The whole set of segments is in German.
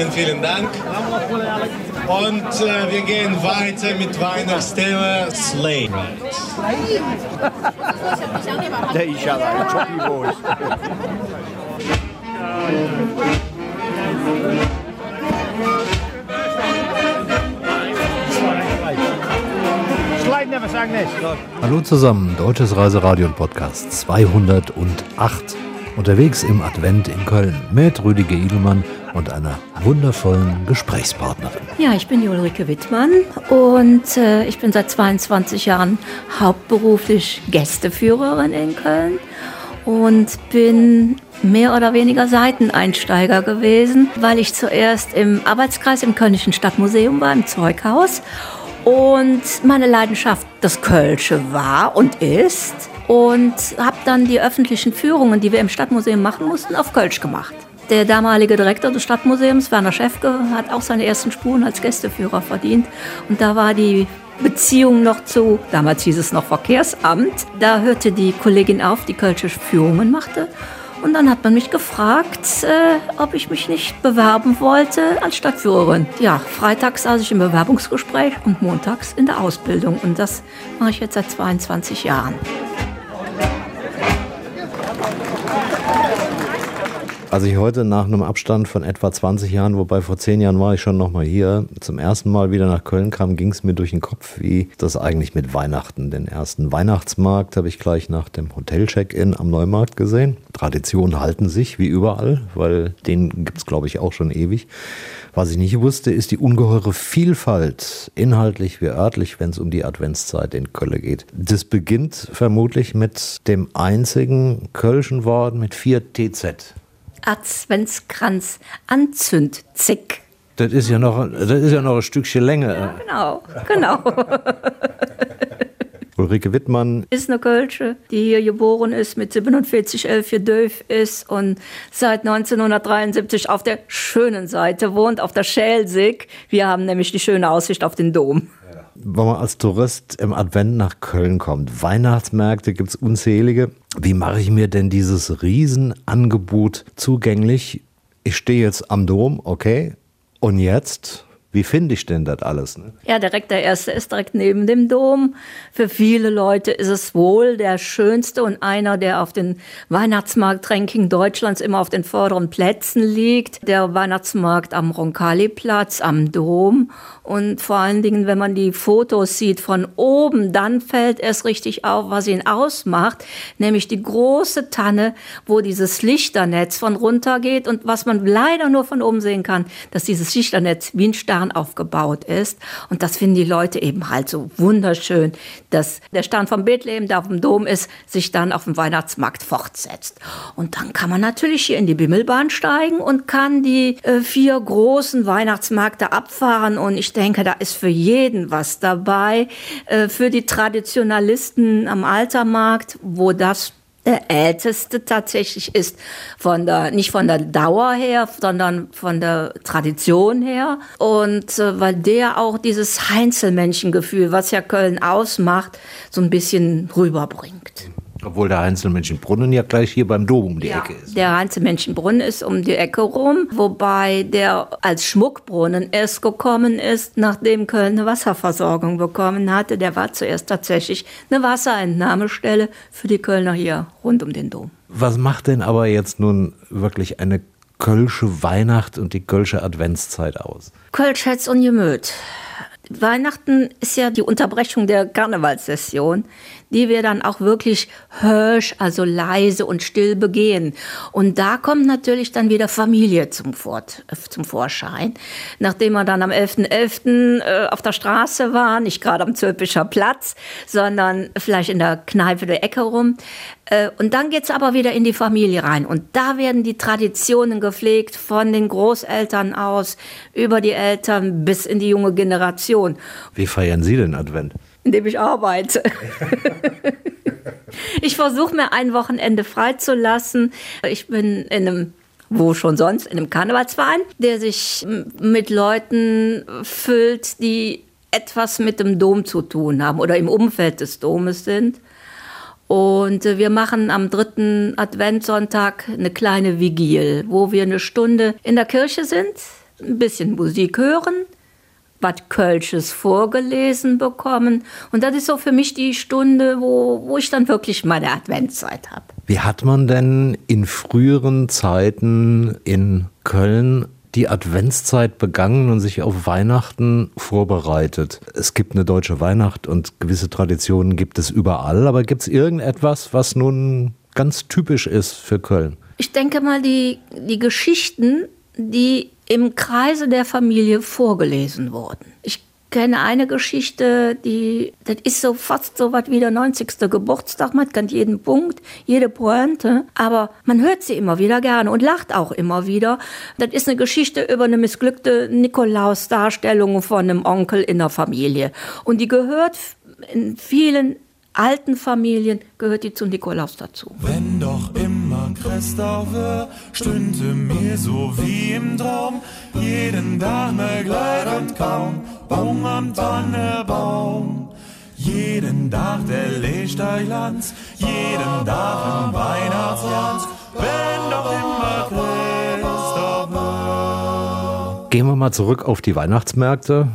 Vielen, vielen Dank. Und äh, wir gehen weiter mit Weihnachtsthema Slay. Der ist ja ein Choppy Boys. Slide never sang this. Hallo zusammen, Deutsches Reiseradio und Podcast 208. Unterwegs im Advent in Köln mit Rüdiger Idelmann und einer wundervollen Gesprächspartnerin. Ja, ich bin Ulrike Wittmann und äh, ich bin seit 22 Jahren hauptberuflich Gästeführerin in Köln und bin mehr oder weniger Seiteneinsteiger gewesen, weil ich zuerst im Arbeitskreis im Kölnischen Stadtmuseum war, im Zeughaus und meine Leidenschaft das Kölsche war und ist und habe dann die öffentlichen Führungen, die wir im Stadtmuseum machen mussten, auf Kölsch gemacht. Der damalige Direktor des Stadtmuseums, Werner Schäfke, hat auch seine ersten Spuren als Gästeführer verdient. Und da war die Beziehung noch zu, damals hieß es noch Verkehrsamt, da hörte die Kollegin auf, die Kölsche Führungen machte. Und dann hat man mich gefragt, äh, ob ich mich nicht bewerben wollte als Stadtführerin. Ja, freitags saß ich im Bewerbungsgespräch und montags in der Ausbildung. Und das mache ich jetzt seit 22 Jahren. Als ich heute nach einem Abstand von etwa 20 Jahren, wobei vor 10 Jahren war ich schon nochmal hier, zum ersten Mal wieder nach Köln kam, ging es mir durch den Kopf, wie das eigentlich mit Weihnachten. Den ersten Weihnachtsmarkt habe ich gleich nach dem Hotel-Check-In am Neumarkt gesehen. Traditionen halten sich, wie überall, weil den gibt es, glaube ich, auch schon ewig. Was ich nicht wusste, ist die ungeheure Vielfalt, inhaltlich wie örtlich, wenn es um die Adventszeit in Köln geht. Das beginnt vermutlich mit dem einzigen kölschen Wort mit vier TZ. Adventskranz Anzündzick. Das ist ja noch, das ist ja noch ein Stückchen länger. Genau, genau. Ulrike Wittmann ist eine Kölsche, die hier geboren ist, mit 47, 11 für Döf ist und seit 1973 auf der schönen Seite wohnt, auf der Schelsig. Wir haben nämlich die schöne Aussicht auf den Dom. Wenn man als Tourist im Advent nach Köln kommt, Weihnachtsmärkte gibt es unzählige. Wie mache ich mir denn dieses Riesenangebot zugänglich? Ich stehe jetzt am Dom, okay. Und jetzt? Wie finde ich denn das alles? Ne? Ja, direkt der erste ist direkt neben dem Dom. Für viele Leute ist es wohl der schönste und einer, der auf den Weihnachtsmarkt-Ranking Deutschlands immer auf den vorderen Plätzen liegt. Der Weihnachtsmarkt am Roncalli-Platz, am Dom. Und vor allen Dingen, wenn man die Fotos sieht von oben, dann fällt es richtig auf, was ihn ausmacht, nämlich die große Tanne, wo dieses Lichternetz von runter geht und was man leider nur von oben sehen kann, dass dieses Lichternetz wie ein Stern aufgebaut ist. Und das finden die Leute eben halt so wunderschön, dass der Stern von Bethlehem, der auf dem Dom ist, sich dann auf dem Weihnachtsmarkt fortsetzt. Und dann kann man natürlich hier in die Bimmelbahn steigen und kann die äh, vier großen Weihnachtsmärkte abfahren. Und ich denke, da ist für jeden was dabei. Äh, für die Traditionalisten am Altermarkt, wo das der älteste tatsächlich ist, von der, nicht von der Dauer her, sondern von der Tradition her. Und äh, weil der auch dieses Heinzelmännchengefühl, was ja Köln ausmacht, so ein bisschen rüberbringt. Obwohl der Heinzelmännchenbrunnen ja gleich hier beim Dom um die Ja, Ecke ist. Der Heinzelmännchenbrunnen ist um die Ecke rum, wobei der als Schmuckbrunnen erst gekommen ist, nachdem Köln eine Wasserversorgung bekommen hatte. Der war zuerst tatsächlich eine Wasserentnahmestelle für die Kölner hier rund um den Dom. Was macht denn aber jetzt nun wirklich eine kölsche Weihnacht und die kölsche Adventszeit aus? Kölsch hat's und Gemüt. Weihnachten ist ja die Unterbrechung der Karnevalssession, die wir dann auch wirklich hörsch, also leise und still begehen. Und da kommt natürlich dann wieder Familie zum, Fort, äh, zum Vorschein. Nachdem wir dann am 11.11. äh, auf der Straße waren, nicht gerade am Zülpischer Platz, sondern vielleicht in der Kneipe der Ecke rum. Äh, und dann geht's aber wieder in die Familie rein. Und da werden die Traditionen gepflegt von den Großeltern aus, über die Eltern bis in die junge Generation Wie feiern Sie den Advent? Indem ich arbeite. ich versuche mir ein Wochenende freizulassen. Ich bin in einem wo schon sonst, in einem Karnevalsverein, der sich mit Leuten füllt, die etwas mit dem Dom zu tun haben oder im Umfeld des Domes sind. Und äh, wir machen am dritten Adventssonntag eine kleine Vigil, wo wir eine Stunde in der Kirche sind, ein bisschen Musik hören, was Kölsches vorgelesen bekommen. Und das ist so für mich die Stunde, wo, wo ich dann wirklich meine Adventszeit habe. Wie hat man denn in früheren Zeiten in Köln die Adventszeit begangen und sich auf Weihnachten vorbereitet? Es gibt eine deutsche Weihnacht und gewisse Traditionen gibt es überall, aber gibt es irgendetwas, was nun ganz typisch ist für Köln? Ich denke mal, die, die Geschichten, die im Kreise der Familie vorgelesen wurden. Ich kenne eine Geschichte, die, das ist so fast so was wie der 90. Geburtstag. Man kennt jeden Punkt, jede Pointe, aber man hört sie immer wieder gerne und lacht auch immer wieder. Das ist eine Geschichte über eine missglückte Nikolaus-Darstellung von einem Onkel in der Familie. Und die gehört in vielen alten Familien gehört die zu Nikolaus dazu. Wenn doch immer Christoph wär, stünde mir so wie im Traum, jeden Tag ne Gleit und kaum, Baum am Tannebaum. Jeden Tag der Lichterglanz, jeden Tag im Weihnachtsglanz, wenn doch immer Christoph wär. Gehen wir mal zurück auf die Weihnachtsmärkte.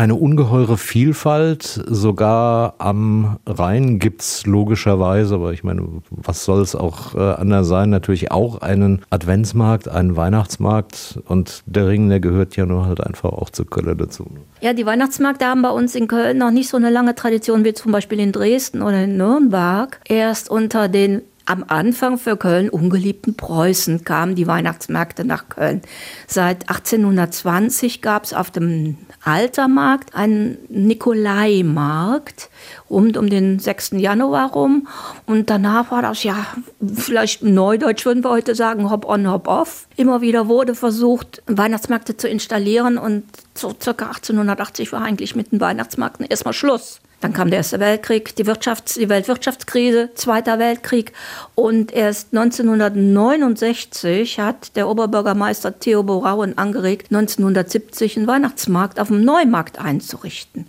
Eine ungeheure Vielfalt, sogar am Rhein gibt es logischerweise, aber ich meine, was soll es auch äh, anders sein? Natürlich auch einen Adventsmarkt, einen Weihnachtsmarkt und der Ring, der gehört ja nur halt einfach auch zu Köln dazu. Ja, die Weihnachtsmärkte haben bei uns in Köln noch nicht so eine lange Tradition wie zum Beispiel in Dresden oder in Nürnberg. Erst unter den am Anfang für Köln ungeliebten Preußen kamen die Weihnachtsmärkte nach Köln. Seit 1820 gab es auf dem Altermarkt einen Nikolaimarkt rund um den 6. Januar rum. Und danach war das ja, vielleicht neudeutsch würden wir heute sagen, hop on, hop off. Immer wieder wurde versucht, Weihnachtsmärkte zu installieren und so circa 1880 war eigentlich mit den Weihnachtsmärkten erstmal Schluss. Dann kam der Erste Weltkrieg, die, Wirtschafts-, die Weltwirtschaftskrise, Zweiter Weltkrieg. Und erst 1969 hat der Oberbürgermeister Theo Borauen angeregt, 1970 einen Weihnachtsmarkt auf dem Neumarkt einzurichten.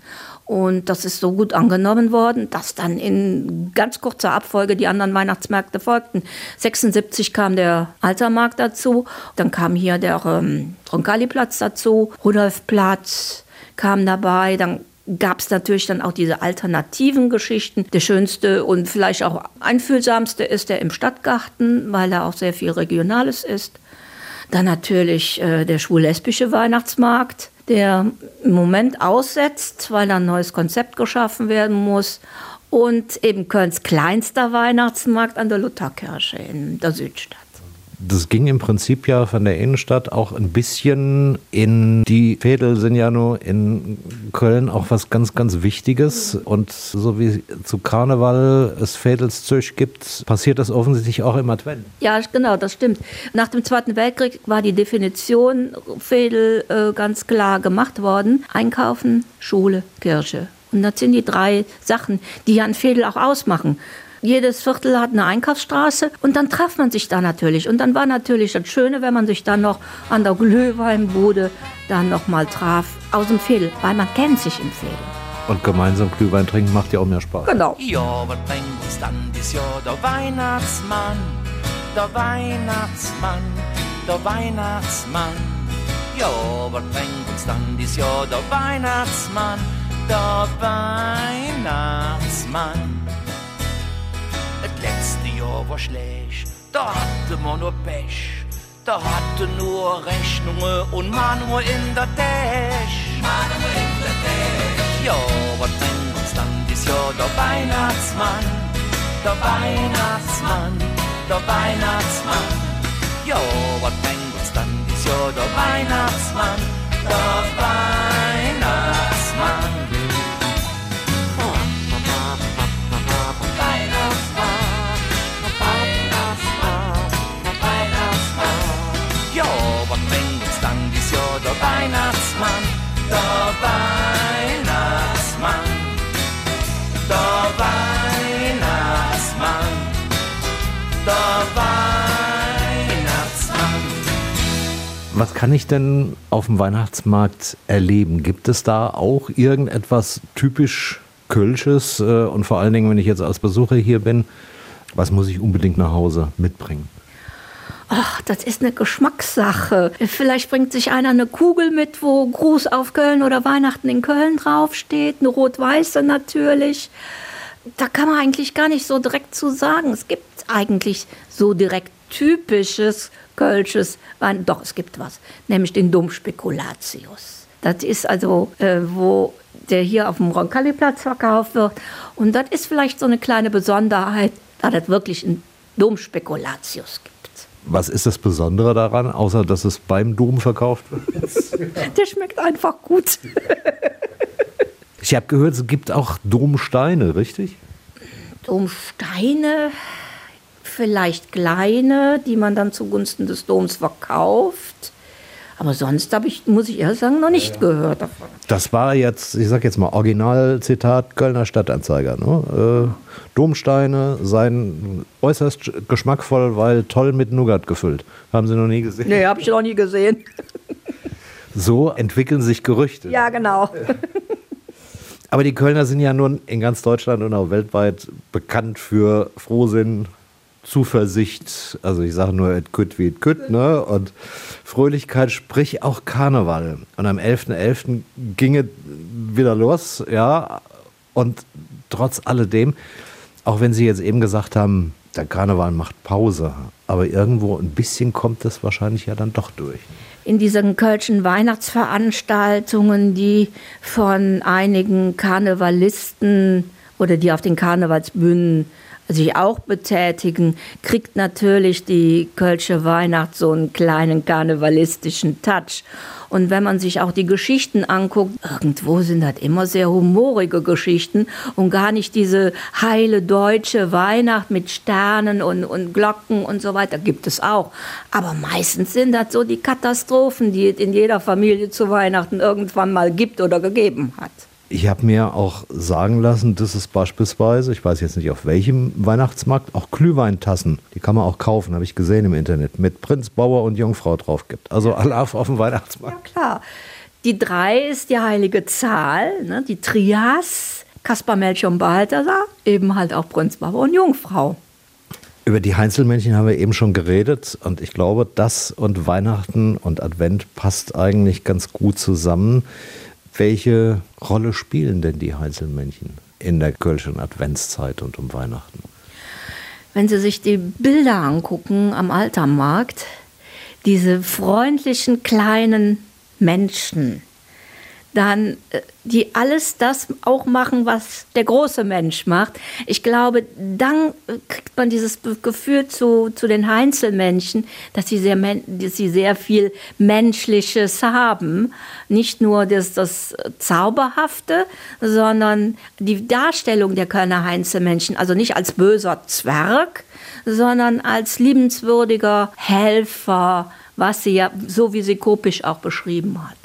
Und das ist so gut angenommen worden, dass dann in ganz kurzer Abfolge die anderen Weihnachtsmärkte folgten. 76 kam der Altermarkt dazu, dann kam hier der ähm, Roncalli-Platz dazu, Rudolfplatz kam dabei, dann gab es natürlich dann auch diese alternativen Geschichten. Der schönste und vielleicht auch einfühlsamste ist der im Stadtgarten, weil er auch sehr viel Regionales ist. Dann natürlich äh, der schwul-lesbische Weihnachtsmarkt, der im Moment aussetzt, weil ein neues Konzept geschaffen werden muss. Und eben Kölns kleinster Weihnachtsmarkt an der Lutherkirche in der Südstadt das ging im Prinzip ja von der Innenstadt auch ein bisschen in die Fädel sind ja nur in Köln auch was ganz, ganz Wichtiges. Und so wie zu Karneval es Fädelszüch gibt, passiert das offensichtlich auch im Advent. Ja, genau, das stimmt. Nach dem Zweiten Weltkrieg war die Definition Fädel äh, ganz klar gemacht worden. Einkaufen, Schule, Kirche. Und das sind die drei Sachen, die ja ein Fädel auch ausmachen. Jedes Viertel hat eine Einkaufsstraße und dann traf man sich da natürlich. Und dann war natürlich das Schöne, wenn man sich dann noch an der Glühweinbude dann noch mal traf aus dem Fädel, weil man kennt sich im Fädel. Und gemeinsam Glühwein trinken macht ja auch mehr Spaß. Genau. Ja, was bringt uns dann dieses Jahr der Weihnachtsmann? Der Weihnachtsmann, der Weihnachtsmann. Ja, was bringt uns dann dieses Jahr der Weihnachtsmann? Der Weihnachtsmann. Jahr war schlecht, da hatte man nur Pech. Da hatte nur Rechnungen und Manu in der Tasche. Manu in der Tasche. Ja, was bringt uns dann dieses Jahr der Weihnachtsmann? Der Weihnachtsmann, der Weihnachtsmann. Ja, was bringt uns dann dieses Jahr der Weihnachtsmann? Der Weihnachtsmann. Der Weihnachtsmann, der Weihnachtsmann, der Weihnachtsmann. Was kann ich denn auf dem Weihnachtsmarkt erleben? Gibt es da auch irgendetwas typisch Kölsches? Äh, Und vor allen Dingen, wenn ich jetzt als Besucher hier bin, was muss ich unbedingt nach Hause mitbringen? Ach, das ist eine Geschmackssache. Vielleicht bringt sich einer eine Kugel mit, wo Gruß auf Köln oder Weihnachten in Köln draufsteht, eine rot-weiße natürlich. Da kann man eigentlich gar nicht so direkt zu sagen. Es gibt eigentlich so direkt typisches Kölsches Wein. Doch, es gibt was, nämlich den Domspekulatius. Das ist also, äh, wo der hier auf dem Roncalli-Platz verkauft wird. Und das ist vielleicht so eine kleine Besonderheit, da das wirklich einen Domspekulatius gibt. Was ist das Besondere daran, außer dass es beim Dom verkauft wird? Der schmeckt einfach gut. Ich habe gehört, es gibt auch Domsteine, richtig? Domsteine, vielleicht kleine, die man dann zugunsten des Doms verkauft. Aber sonst habe ich, muss ich ehrlich sagen, noch nicht gehört davon. Das war jetzt, ich sag jetzt mal, Originalzitat Kölner Stadtanzeiger. Ne? Äh, Domsteine seien äußerst geschmackvoll, weil toll mit Nougat gefüllt. Haben Sie noch nie gesehen? Nee, habe ich noch nie gesehen. So entwickeln sich Gerüchte. Ja, genau. Aber die Kölner sind ja nun in ganz Deutschland und auch weltweit bekannt für Frohsinn, Zuversicht, also ich sage nur, et kütt wie et kütt, ne? Und Fröhlichkeit, sprich auch Karneval. Und am 11.11. .11. ging es wieder los, ja. Und trotz alledem, auch wenn Sie jetzt eben gesagt haben, der Karneval macht Pause, aber irgendwo ein bisschen kommt das wahrscheinlich ja dann doch durch. In diesen kölschen Weihnachtsveranstaltungen, die von einigen Karnevalisten oder die auf den Karnevalsbühnen sich auch betätigen, kriegt natürlich die Kölsche Weihnacht so einen kleinen karnevalistischen Touch. Und wenn man sich auch die Geschichten anguckt, irgendwo sind das immer sehr humorige Geschichten und gar nicht diese heile deutsche Weihnacht mit Sternen und, und Glocken und so weiter. Gibt es auch. Aber meistens sind das so die Katastrophen, die es in jeder Familie zu Weihnachten irgendwann mal gibt oder gegeben hat. Ich habe mir auch sagen lassen, dass es beispielsweise, ich weiß jetzt nicht auf welchem Weihnachtsmarkt, auch Glühweintassen, die kann man auch kaufen, habe ich gesehen im Internet, mit Prinz, Bauer und Jungfrau drauf gibt. Also Alarv auf dem Weihnachtsmarkt. Ja, klar. Die drei ist die heilige Zahl, ne? die Trias, Kaspar, Melchior und Balthasar, eben halt auch Prinz, Bauer und Jungfrau. Über die Heinzelmännchen haben wir eben schon geredet und ich glaube, das und Weihnachten und Advent passt eigentlich ganz gut zusammen. Welche Rolle spielen denn die Heinzelmännchen in der Kölschen Adventszeit und um Weihnachten? Wenn Sie sich die Bilder angucken am Altermarkt, diese freundlichen kleinen Menschen, dann äh, die alles das auch machen, was der große Mensch macht. Ich glaube, dann kriegt man dieses Gefühl zu, zu den Einzelmenschen, dass sie, sehr, dass sie sehr viel Menschliches haben. Nicht nur das, das Zauberhafte, sondern die Darstellung der Kölner Einzelmenschen, also nicht als böser Zwerg, sondern als liebenswürdiger Helfer, was sie ja, so wie sie Kopisch auch beschrieben hat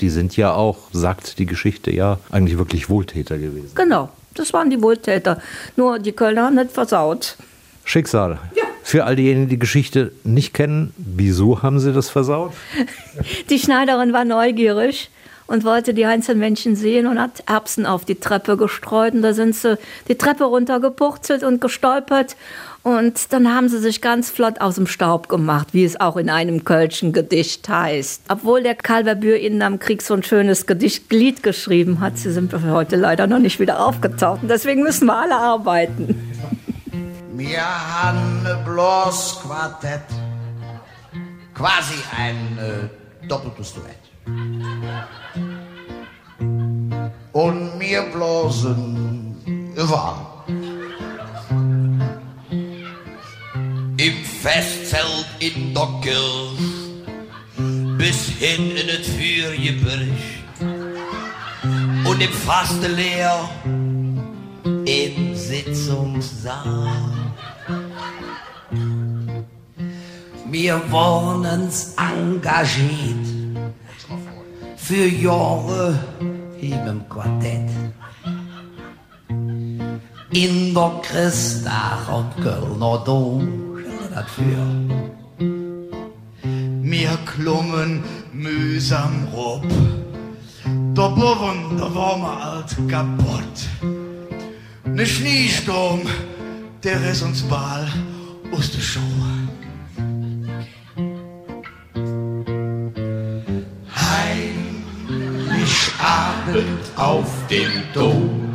die sind ja auch, sagt die Geschichte ja, eigentlich wirklich Wohltäter gewesen. Genau, das waren die Wohltäter. Nur die Kölner haben nicht versaut. Schicksal. Ja. Für all diejenigen, die die Geschichte nicht kennen, wieso haben sie das versaut? Die Schneiderin war neugierig und wollte die Einzelmännchen sehen und hat Erbsen auf die Treppe gestreut. Und da sind sie die Treppe runtergepurzelt und gestolpert und dann haben sie sich ganz flott aus dem Staub gemacht, wie es auch in einem Kölschen Gedicht heißt. Obwohl der Calverbür ihnen am Krieg so ein schönes Gedichtglied geschrieben hat, sie sind heute leider noch nicht wieder aufgetaucht. Und deswegen müssen wir alle arbeiten. Wir haben bloß Quartett, quasi ein äh, doppeltes Duett. Und wir bloßen überall. Im Festzelt in der bis hin in het Vuurgebirg und im Faste im Sitzungssaal. Wir waren uns engagiert für Jahre im Quartett. In der Christach und Kölner Dom dafür. Mir klungen mühsam rob, der Boven, der war mir alt kaputt. Ne Schneesturm, der riss uns bal aus der Schuhe. Abend auf dem Dom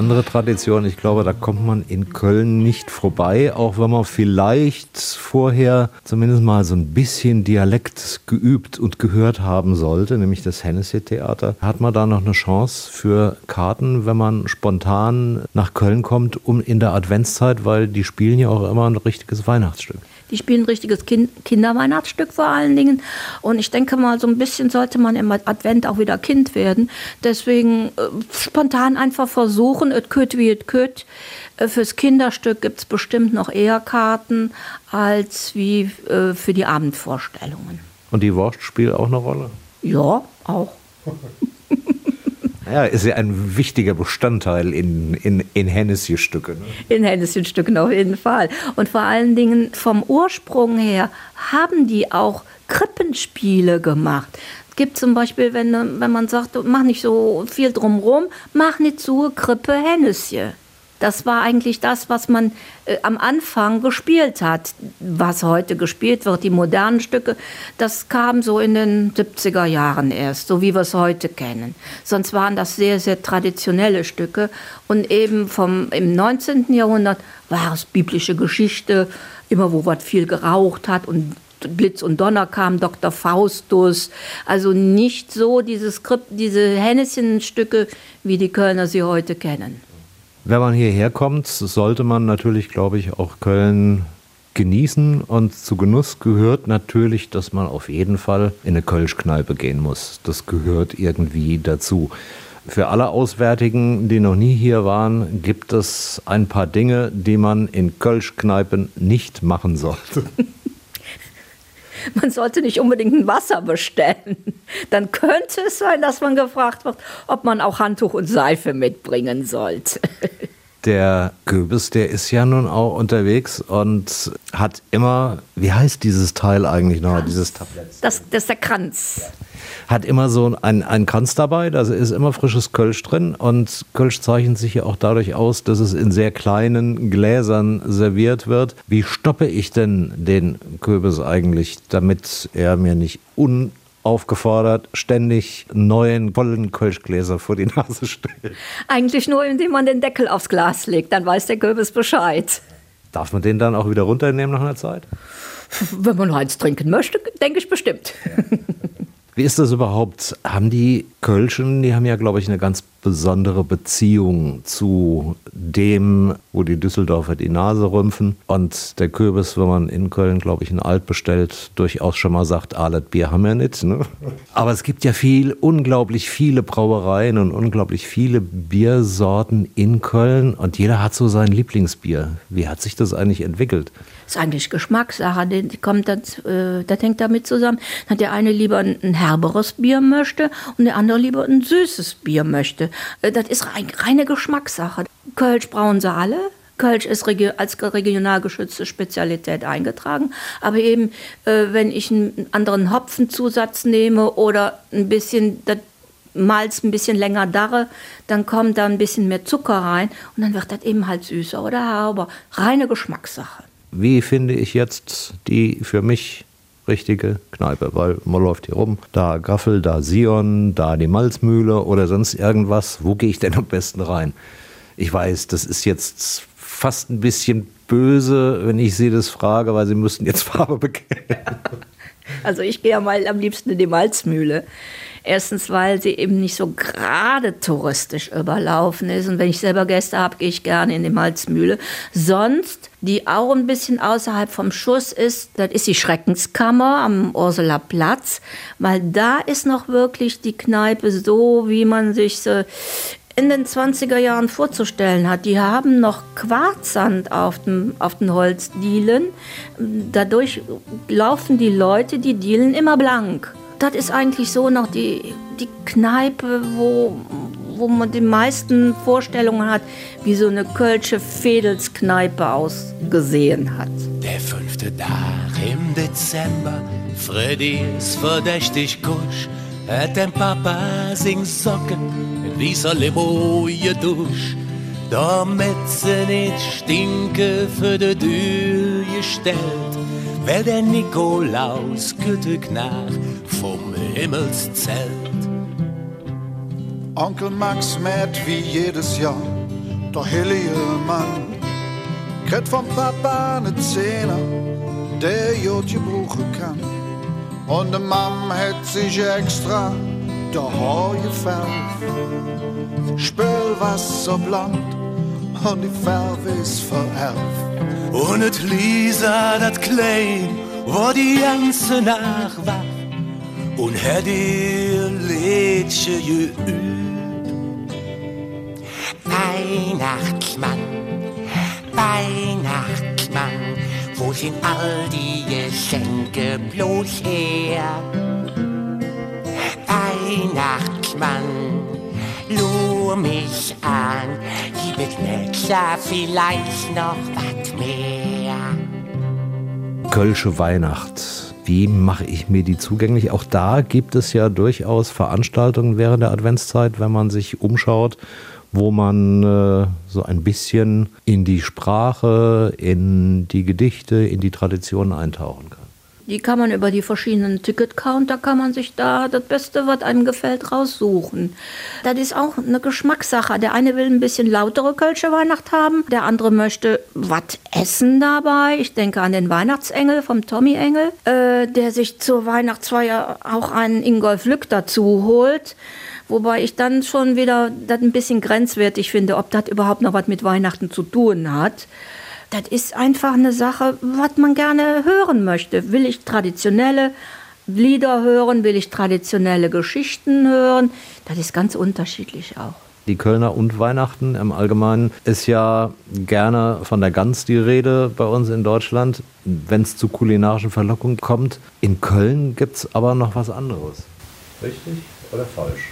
andere Tradition. Ich glaube, da kommt man in Köln nicht vorbei, auch wenn man vielleicht vorher zumindest mal so ein bisschen Dialekt geübt und gehört haben sollte, nämlich das Hennessy-Theater. Hat man da noch eine Chance für Karten, wenn man spontan nach Köln kommt, um in der Adventszeit, weil die spielen ja auch immer ein richtiges Weihnachtsstück. Die spielen ein richtiges kind Kinderweihnachtsstück vor allen Dingen. Und ich denke mal, so ein bisschen sollte man im Advent auch wieder Kind werden. Deswegen äh, spontan einfach versuchen, et kütt wie et kütt. Äh, fürs Kinderstück gibt es bestimmt noch eher Karten als wie äh, für die Abendvorstellungen. Und die Wurst spielt auch eine Rolle? Ja, auch. Ja, ist ja ein wichtiger Bestandteil in, in, in Hennessy-Stücke. Ne? In Hennessy-Stücken auf jeden Fall. Und vor allen Dingen vom Ursprung her haben die auch Krippenspiele gemacht. Es gibt zum Beispiel, wenn, wenn man sagt, mach nicht so viel drumrum, mach nicht so Krippe Hennessy. Das war eigentlich das, was man äh, am Anfang gespielt hat. Was heute gespielt wird, die modernen Stücke, das kam so in den 70er Jahren erst, so wie wir es heute kennen. Sonst waren das sehr, sehr traditionelle Stücke. Und eben vom, im 19. Jahrhundert war es biblische Geschichte, immer wo was viel geraucht hat und Blitz und Donner kam, Dr. Faustus. Also nicht so diese, Skript, diese Henneschen-Stücke, wie die Kölner sie heute kennen. Wenn man hierher kommt, sollte man natürlich, glaube ich, auch Köln genießen und zu Genuss gehört natürlich, dass man auf jeden Fall in eine Kölschkneipe gehen muss. Das gehört irgendwie dazu. Für alle Auswärtigen, die noch nie hier waren, gibt es ein paar Dinge, die man in Kölschkneipen nicht machen sollte. man sollte nicht unbedingt ein Wasser bestellen. Dann könnte es sein, dass man gefragt wird, ob man auch Handtuch und Seife mitbringen sollte. Der Goebbels, der ist ja nun auch unterwegs und hat immer, wie heißt dieses Teil eigentlich noch, dieses Tablett? Das, das ist der Kranz. Hat immer so einen, einen Kranz dabei, da ist immer frisches Kölsch drin und Kölsch zeichnet sich ja auch dadurch aus, dass es in sehr kleinen Gläsern serviert wird. Wie stoppe ich denn den Kürbis eigentlich, damit er mir nicht un aufgefordert, ständig neuen vollen Kölschgläser vor die Nase stellt. Eigentlich nur, indem man den Deckel aufs Glas legt, dann weiß der Kürbis Bescheid. Darf man den dann auch wieder runternehmen nach einer Zeit? Wenn man noch eins trinken möchte, denke ich bestimmt. Ja. Wie ist das überhaupt? Haben die Kölschen, die haben ja, glaube ich, eine ganz besondere Beziehung zu dem, wo die Düsseldorfer die Nase rümpfen. Und der Kürbis, wenn man in Köln, glaube ich, ein Alt bestellt, durchaus schon mal sagt, alles Bier haben wir nicht. Ne? Aber es gibt ja viel, unglaublich viele Brauereien und unglaublich viele Biersorten in Köln. Und jeder hat so sein Lieblingsbier. Wie hat sich das eigentlich entwickelt? Das ist eigentlich Geschmackssache. Die kommt das, äh, das hängt damit zusammen, dass der eine lieber ein herberes Bier möchte und der andere lieber ein süßes Bier möchte. Äh, das ist reine Geschmackssache. Kölsch brauen sie alle. Kölsch ist als regional geschützte Spezialität eingetragen. Aber eben, äh, wenn ich einen anderen Hopfenzusatz nehme oder ein bisschen das Malz ein bisschen länger darre, dann kommt da ein bisschen mehr Zucker rein und dann wird das eben halt süßer oder herber. Reine Geschmackssache. Wie finde ich jetzt die für mich richtige Kneipe, weil man läuft hier rum, da Gaffel, da Sion, da die Malzmühle oder sonst irgendwas. Wo gehe ich denn am besten rein? Ich weiß, das ist jetzt fast ein bisschen böse, wenn ich Sie das frage, weil Sie müssten jetzt Farbe bekennen. Also ich gehe ja mal am liebsten in die Malzmühle. Erstens, weil sie eben nicht so gerade touristisch überlaufen ist. Und wenn ich selber Gäste habe, gehe ich gerne in die Malzmühle. Sonst, die auch ein bisschen außerhalb vom Schuss ist, das ist die Schreckenskammer am Ursula Platz, weil da ist noch wirklich die Kneipe so, wie man sich so in den 20er Jahren vorzustellen hat. Die haben noch Quarzsand auf, dem, auf den Holzdielen. Dadurch laufen die Leute die Dielen immer blank. Das ist eigentlich so noch die, die Kneipe, wo, wo man die meisten Vorstellungen hat, wie so eine Kölsche Fädelskneipe ausgesehen hat. Der fünfte Tag im Dezember, Freddy ist verdächtig kusch, hat dein Papa sing Socken mit weißer Limo geduscht. Damit sie nicht stinke für die Tür gestellt, weil der Nikolaus Güteknach vom Himmelszelt. Onkel Max mäht wie jedes Jahr der hellige Mann. Kriegt vom Papa ne Zehner, der Jod gebrauchen kann. Und de Mam hat sich extra der Haar gefärbt. Spülwasser blond und die Farbe ist vererbt. Und et Lisa, dat Klein, war die ganze Nacht wach und hat ihr Lädchen geübt. Weihnachtsmann, Weihnachtsmann, wo sind all die Geschenke bloß her? Weihnachtsmann, lur mich an, gibt mir klar vielleicht noch was mehr. Kölsche Weihnacht. Wie mache ich mir die zugänglich? Auch da gibt es ja durchaus Veranstaltungen während der Adventszeit, wenn man sich umschaut, wo man äh, so ein bisschen in die Sprache, in die Gedichte, in die Tradition eintauchen kann. Die kann man über die verschiedenen Ticket-Counter, kann man sich da das Beste, was einem gefällt, raussuchen. Das ist auch eine Geschmackssache. Der eine will ein bisschen lautere Kölsche Weihnacht haben, der andere möchte was essen dabei. Ich denke an den Weihnachtsengel vom Tommy Engel, äh, der sich zur Weihnachtsfeier auch einen Ingolf Lück dazu holt. Wobei ich dann schon wieder das ein bisschen grenzwertig finde, ob das überhaupt noch was mit Weihnachten zu tun hat. Das ist einfach eine Sache, was man gerne hören möchte. Will ich traditionelle Lieder hören? Will ich traditionelle Geschichten hören? Das ist ganz unterschiedlich auch. Die Kölner und Weihnachten im Allgemeinen ist ja gerne von der Gans die Rede bei uns in Deutschland, wenn es zu kulinarischen Verlockungen kommt. In Köln gibt es aber noch was anderes. Richtig oder falsch?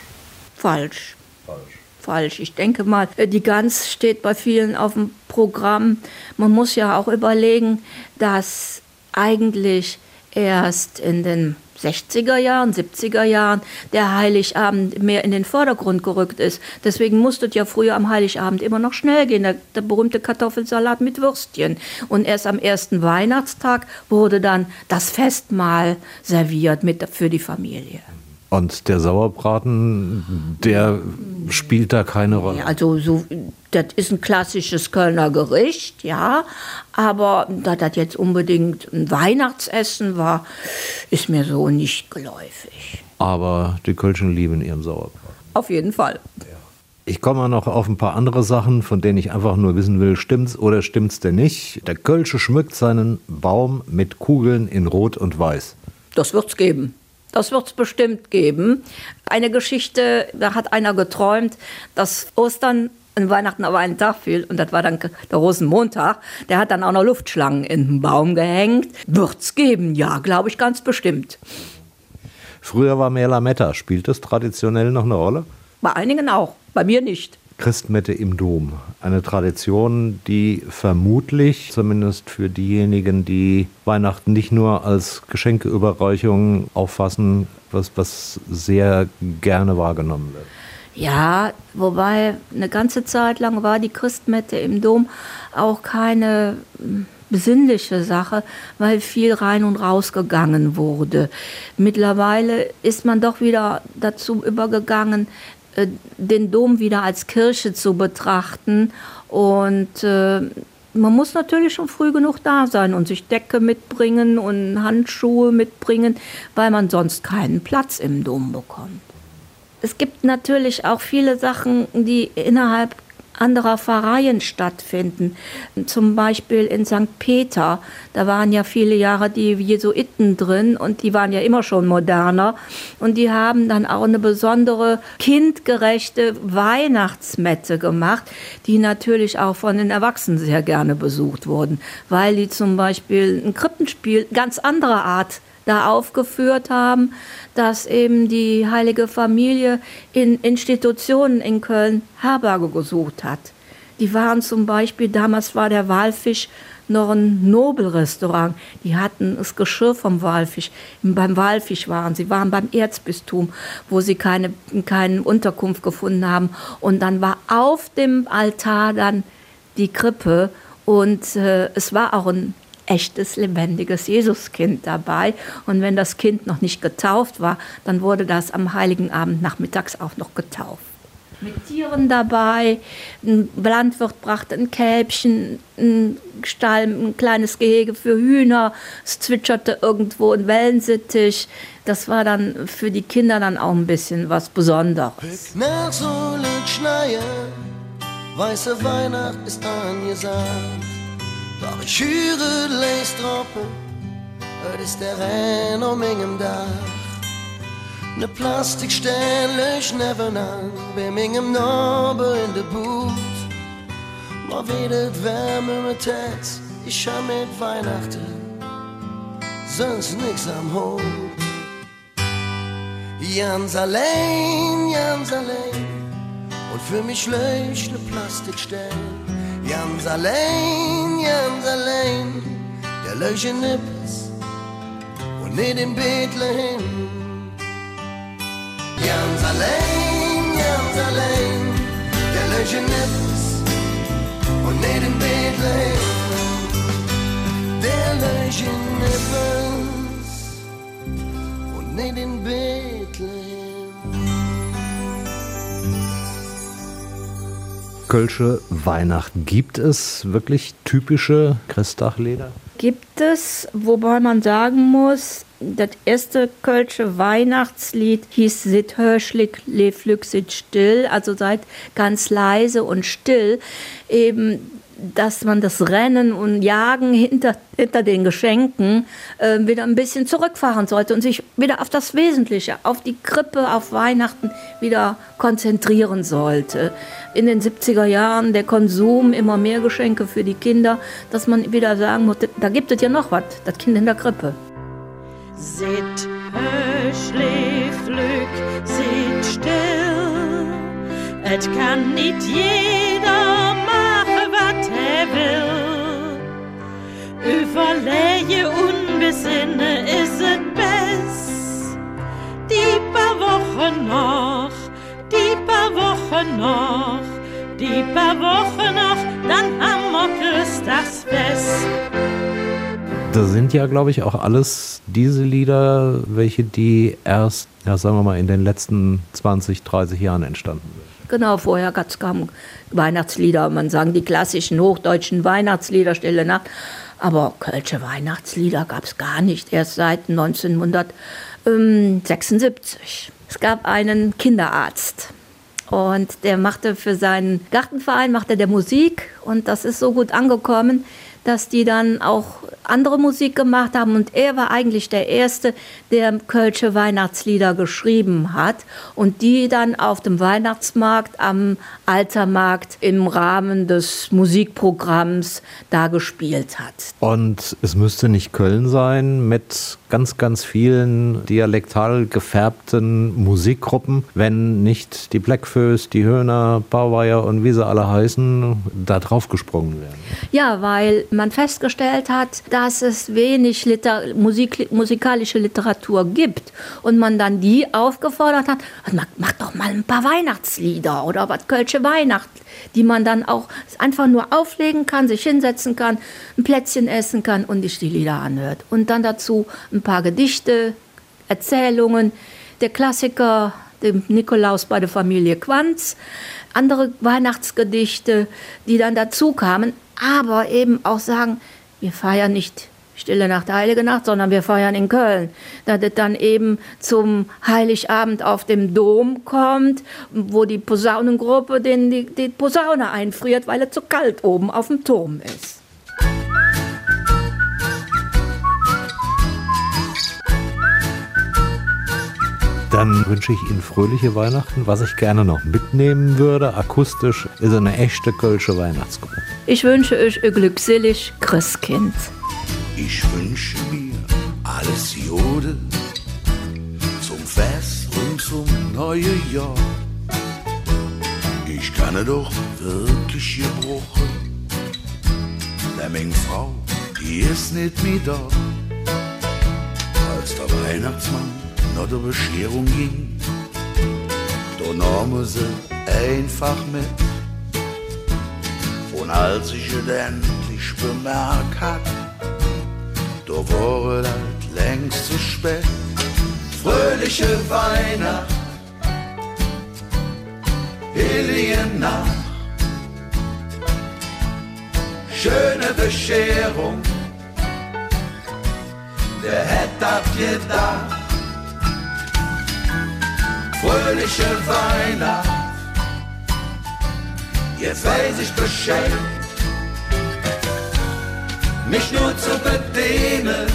Falsch. Falsch. Falsch. Ich denke mal, äh, die Gans steht bei vielen auf dem Programm. Man muss ja auch überlegen, dass eigentlich erst in den 60er Jahren, 70er Jahren der Heiligabend mehr in den Vordergrund gerückt ist. Deswegen musste es ja früher am Heiligabend immer noch schnell gehen, der, der berühmte Kartoffelsalat mit Würstchen. Und erst am ersten Weihnachtstag wurde dann das Festmahl serviert mit, für die Familie. Und der Sauerbraten, der spielt da keine Rolle. Also so, das ist ein klassisches Kölner Gericht, ja, aber dass das jetzt unbedingt ein Weihnachtsessen war, ist mir so nicht geläufig. Aber die Kölschen lieben ihren Sauerbraten. Auf jeden Fall. Ich komme noch auf ein paar andere Sachen, von denen ich einfach nur wissen will, stimmt's oder stimmt's denn nicht? Der Kölsche schmückt seinen Baum mit Kugeln in Rot und Weiß. Das wird's geben. Das wird es bestimmt geben. Eine Geschichte, da hat einer geträumt, dass Ostern an Weihnachten aber einen Tag fiel und das war dann der Rosenmontag. Der hat dann auch noch Luftschlangen in den Baum gehängt. Wird's geben, ja, glaube ich ganz bestimmt. Früher war mehr Lametta. Spielt das traditionell noch eine Rolle? Bei einigen auch, bei mir nicht. Christmette im Dom. Eine Tradition, die vermutlich, zumindest für diejenigen, die Weihnachten nicht nur als Geschenkeüberreichung auffassen, was, was sehr gerne wahrgenommen wird. Ja, wobei eine ganze Zeit lang war die Christmette im Dom auch keine hm, besinnliche Sache, weil viel rein und raus gegangen wurde. Mittlerweile ist man doch wieder dazu übergegangen, den Dom wieder als Kirche zu betrachten. Und äh, man muss natürlich schon früh genug da sein und sich Decke mitbringen und Handschuhe mitbringen, weil man sonst keinen Platz im Dom bekommt. Es gibt natürlich auch viele Sachen, die innerhalb anderer Pfarreien stattfinden. Zum Beispiel in St. Peter, da waren ja viele Jahre die Jesuiten drin und die waren ja immer schon moderner. Und die haben dann auch eine besondere kindgerechte Weihnachtsmette gemacht, die natürlich auch von den Erwachsenen sehr gerne besucht wurden, weil die zum Beispiel ein Krippenspiel ganz anderer Art da aufgeführt haben, dass eben die heilige Familie in Institutionen in Köln Herberge gesucht hat. Die waren zum Beispiel, damals war der Walfisch noch ein Nobelrestaurant. Die hatten das Geschirr vom Walfisch. Beim Walfisch waren sie, waren beim Erzbistum, wo sie keine, keine Unterkunft gefunden haben. Und dann war auf dem Altar dann die Krippe und äh, es war auch ein echtes, lebendiges Jesuskind dabei. Und wenn das Kind noch nicht getauft war, dann wurde das am Heiligen Abend nachmittags auch noch getauft mit Tieren dabei. Ein Landwirt brachte ein Kälbchen, ein Stall, ein kleines Gehege für Hühner. Es zwitscherte irgendwo ein Wellensittich. Das war dann für die Kinder dann auch ein bisschen was Besonderes. Weiße Weihnacht ist angesagt. Doch ich höre Leistroppe, das ist der Renn um engem Dach. Ne Plastikstelle ich nebenan bei mingem Norbe in de Boot. Ma wedet wärme mit Tats, ich ha mit Weihnachten, sonst nix am Hut. Jans allein, Jans allein, und für mich löch ne Jans allein, Jans allein, der löche Nippes und nicht in Bethlehem. Jans allein, Jans allein, der löche Nippes und nicht in Bethlehem. Der löche Nippes und nicht in Bethlehem. Kölsche Weihnachten. Gibt es wirklich typische Christdachleder? Gibt es, wobei man sagen muss, das erste Kölsche Weihnachtslied hieß Sit hörschlich, leflück, sit still, also seid ganz leise und still. Eben dass man das Rennen und Jagen hinter, hinter den Geschenken äh, wieder ein bisschen zurückfahren sollte und sich wieder auf das Wesentliche, auf die Krippe, auf Weihnachten wieder konzentrieren sollte. In den 70er Jahren der Konsum, immer mehr Geschenke für die Kinder, dass man wieder sagen muss, da gibt es ja noch was, das Kind in der Krippe. Sit, schläf, Glück, sit still. Et kann nicht jeder er will. Überlege unbesinne ist es best. Die paar Wochen noch, die paar Wochen noch, die paar Wochen noch, dann haben wir das Fest. Das sind ja, glaube ich, auch alles diese Lieder, welche die erst, ja, sagen wir mal, in den letzten 20, 30 Jahren entstanden sind. Genau, vorher kamen Weihnachtslieder, man sagen die klassischen hochdeutschen Weihnachtslieder, Stille Nacht. Aber kölsche Weihnachtslieder gab es gar nicht, erst seit 1976. Es gab einen Kinderarzt und der machte für seinen Gartenverein machte der Musik und das ist so gut angekommen, dass die dann auch andere Musik gemacht haben und er war eigentlich der Erste, der Kölsche Weihnachtslieder geschrieben hat und die dann auf dem Weihnachtsmarkt am Altermarkt im Rahmen des Musikprogramms da gespielt hat. Und es müsste nicht Köln sein mit ganz, ganz vielen dialektal gefärbten Musikgruppen, wenn nicht die Blackfoes, die Höhner, Bauweier und wie sie alle heißen, da drauf gesprungen wären. Ja, weil man festgestellt hat, dass es wenig Liter Musik musikalische Literatur gibt und man dann die aufgefordert hat, mach doch mal ein paar Weihnachtslieder oder was Kölsche Weihnacht, die man dann auch einfach nur auflegen kann, sich hinsetzen kann, ein Plätzchen essen kann und sich die Lieder anhört. Und dann dazu ein paar Gedichte, Erzählungen, der Klassiker, dem Nikolaus bei der Familie Quanz, andere Weihnachtsgedichte, die dann dazu kamen, aber eben auch sagen, wir feiern nicht Stille Nacht, Heilige Nacht, sondern wir feiern in Köln. Da das dann eben zum Heiligabend auf dem Dom kommt, wo die Posaunengruppe den, die, die Posaune einfriert, weil es zu kalt oben auf dem Turm ist. Dann wünsche ich Ihnen fröhliche Weihnachten. Was ich gerne noch mitnehmen würde, akustisch, ist eine echte Kölsche Weihnachtsgruppe. Ich wünsche euch ein glückselig Christkind. Ich wünsche mir alles Jude zum Fest und zum neuen Jahr. Ich kann doch wirklich gebrochen, der Menge Frau, die ist nicht mehr da. Als der Weihnachtsmann nach der Bescherung ging, da nahm er sie einfach mit. Und als ich es endlich bemerkt hat, da war es halt längst zu spät. Fröhliche Weihnacht, heilige Nacht, schöne Bescherung, der hätte das gedacht. Fröhliche Weihnacht, jetzt weiß ich Bescheid. Mich nur zu bedienen,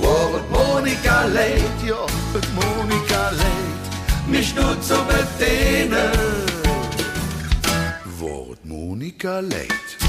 wo es Monika leid, ja, es Monika leid. Mich nur zu bedienen, wo es Monika leid.